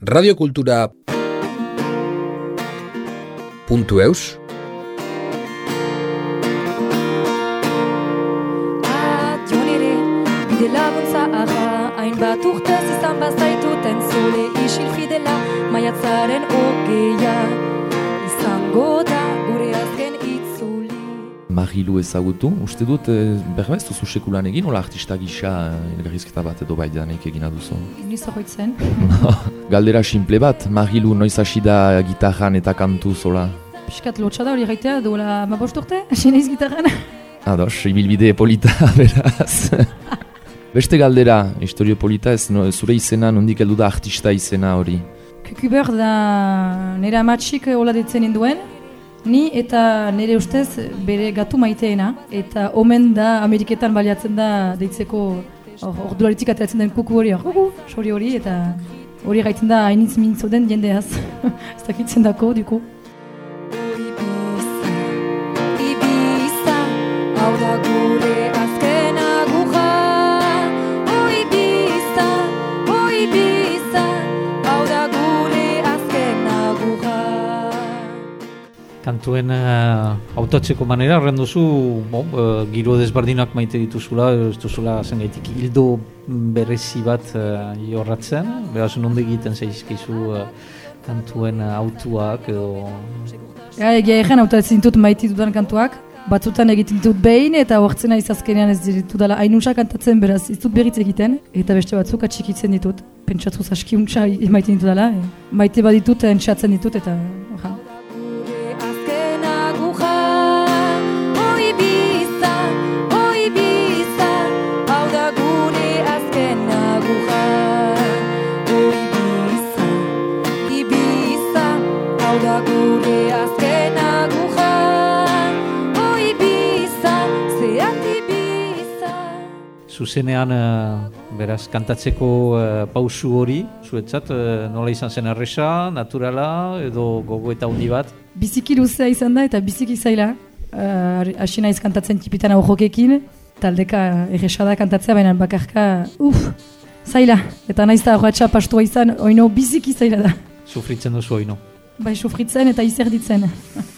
radiokultura puntu eus ere, bide laguntza aha Hainbat urtez izan bazaituten zule isil fidela Maiatzaren ogeia Marilu ezagutu, uste dut, e, berbez duzu sekulan egin, hola artista gisa eh, elgarrizketa bat edo bai danik egina duzu. Niz horretzen. Galdera simple bat, Marilu noiz hasi da gitarran eta kantu zola. Piskat lotxa da hori gaitea, duela ma bost urte, hasi naiz gitarran. Ados, ibilbide polita, beraz. Beste galdera, historio polita, ez no, zure izena, nondik heldu da artista izena hori. Kukuber da nire amatxik hola ditzen induen, ni eta nire ustez bere gatu maiteena, eta omen da Ameriketan baliatzen da deitzeko ordularitik ateratzen den kuku hori, hor, kuku, sori hori, eta hori gaiten da hainitz mintzo den jendeaz. Ez dakitzen dako, duko. Kantuen uh, hautatzeko manera, horren duzu, bo, eh, giro desberdinak maite dituzula, ez duzula zengaitik hildo berezi bat uh, jorratzen, behaz nonde egiten zaizkizu uh, kantuen uh, autuak edo... Ja, egia egen hautatzen ditut maite dudan kantuak, batzutan egiten ditut behin eta hortzen naiz azkenean ez ditu dela hainuntza kantatzen beraz ez dut berriz egiten. Eta beste batzuk atxikitzen ditut. Pentsatuz askiuntza maite ditut dela, maite baditut entxatzen ditut eta oja. Zuzenean, uh, beraz, kantatzeko uh, pausu hori, zuetzat, uh, nola izan zen erresa, naturala, edo gogo eta hundi bat, Biziki luzea izan da eta biziki zaila. Hasi naiz kantatzen tipitan aurrokekin, taldeka erresa da kantatzea, baina bakarka, uf, zaila. Eta naiz da horretxa pastua izan, oino biziki zaila da. sufritzen duzu oino. Bai sufritzen eta izerditzen.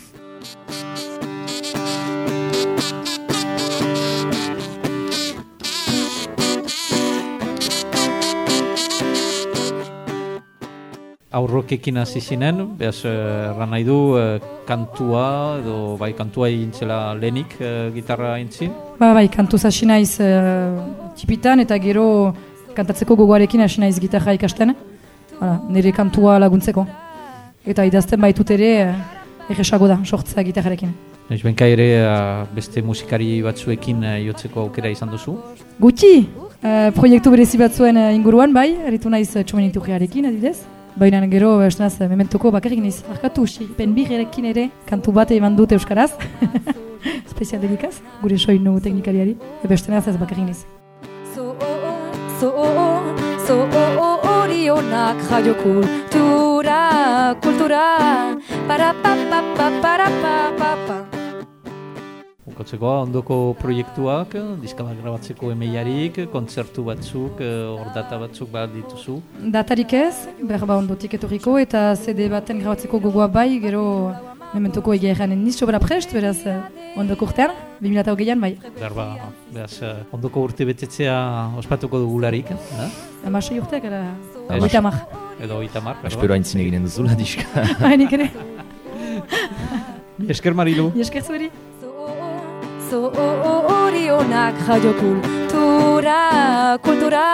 aurrokekin hasi zinen, behaz, eh, erran nahi du, eh, kantua, edo bai kantua egin zela lehenik eh, gitarra intzin. Ba, bai, kantuz hasi naiz uh, tipitan eta gero kantatzeko gogoarekin hasi naiz gitarra ikasten. Hala, nire kantua laguntzeko. Eta idazten baitut ere erresago da, sortzea gitarrarekin. Noiz benka ere beste musikari batzuekin jotzeko aukera izan duzu. Gutxi, proiektu berezi batzuen inguruan, bai, eritu naiz txomeniturriarekin, adidez. Baina gero, esnaz, mementuko bakarrik naiz. Arkatu, penbirekin ere, kantu bat eman dut euskaraz. Spezial dedikaz, gure soinu teknikariari. Beste naz ez bakarrik naiz. So, so, so, orionak jaio kultura, kultura, para pa pa pa para pa Bukatzeko ondoko proiektuak, diska bat grabatzeko emeiarik, kontzertu batzuk, eh, hor data batzuk bat dituzu. Datarik ez, berba ondotik etorriko eta CD baten grabatzeko gogoa bai, gero mementuko egia erranen niz sobra prest, beraz eh, ondoko urtean, 2008an bai. Berba, behaz, eh, ondoko urte betetzea ospatuko dugularik, eh? Amasei urteak, era, Ez. oita mar. edo itamar, Espero haintzin eginen duzula diska. Hainik ere, Esker Marilu. esker zueri. So, orionak jaio kultura, kultura,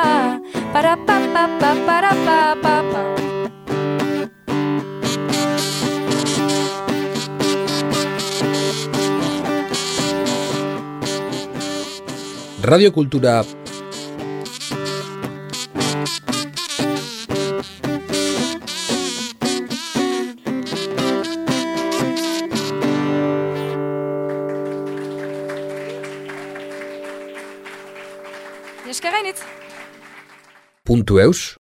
para pa pa pa para pa pa pa. radiokultura Esker gainitz. puntu eus